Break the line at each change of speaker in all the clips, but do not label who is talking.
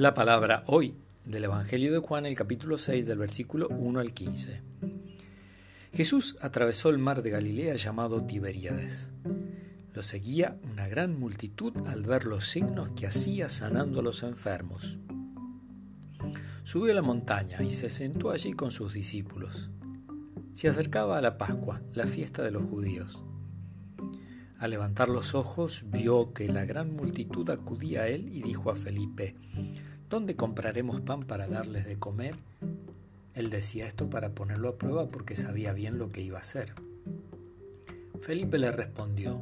La palabra hoy del Evangelio de Juan, el capítulo 6, del versículo 1 al 15. Jesús atravesó el mar de Galilea llamado Tiberíades. Lo seguía una gran multitud al ver los signos que hacía sanando a los enfermos. Subió a la montaña y se sentó allí con sus discípulos. Se acercaba a la Pascua, la fiesta de los judíos. Al levantar los ojos vio que la gran multitud acudía a él y dijo a Felipe, ¿Dónde compraremos pan para darles de comer? Él decía esto para ponerlo a prueba porque sabía bien lo que iba a hacer. Felipe le respondió,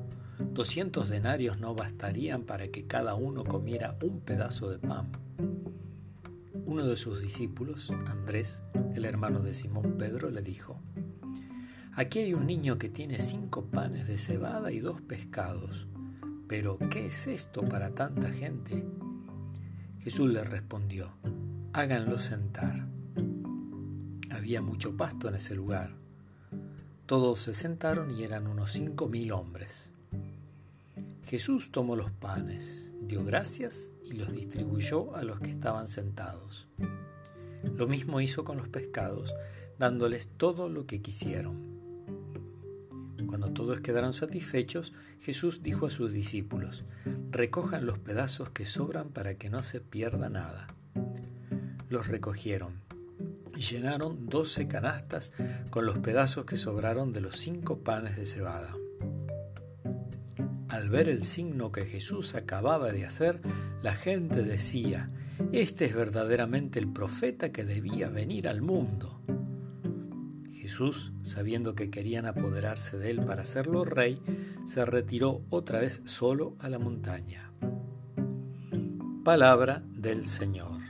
doscientos denarios no bastarían para que cada uno comiera un pedazo de pan. Uno de sus discípulos, Andrés, el hermano de Simón Pedro, le dijo, Aquí hay un niño que tiene cinco panes de cebada y dos pescados. Pero, ¿qué es esto para tanta gente? Jesús le respondió, háganlo sentar. Había mucho pasto en ese lugar. Todos se sentaron y eran unos cinco mil hombres. Jesús tomó los panes, dio gracias y los distribuyó a los que estaban sentados. Lo mismo hizo con los pescados, dándoles todo lo que quisieron. Cuando todos quedaron satisfechos, Jesús dijo a sus discípulos, recojan los pedazos que sobran para que no se pierda nada. Los recogieron y llenaron doce canastas con los pedazos que sobraron de los cinco panes de cebada. Al ver el signo que Jesús acababa de hacer, la gente decía, este es verdaderamente el profeta que debía venir al mundo. Jesús, sabiendo que querían apoderarse de él para hacerlo rey, se retiró otra vez solo a la montaña. Palabra del Señor.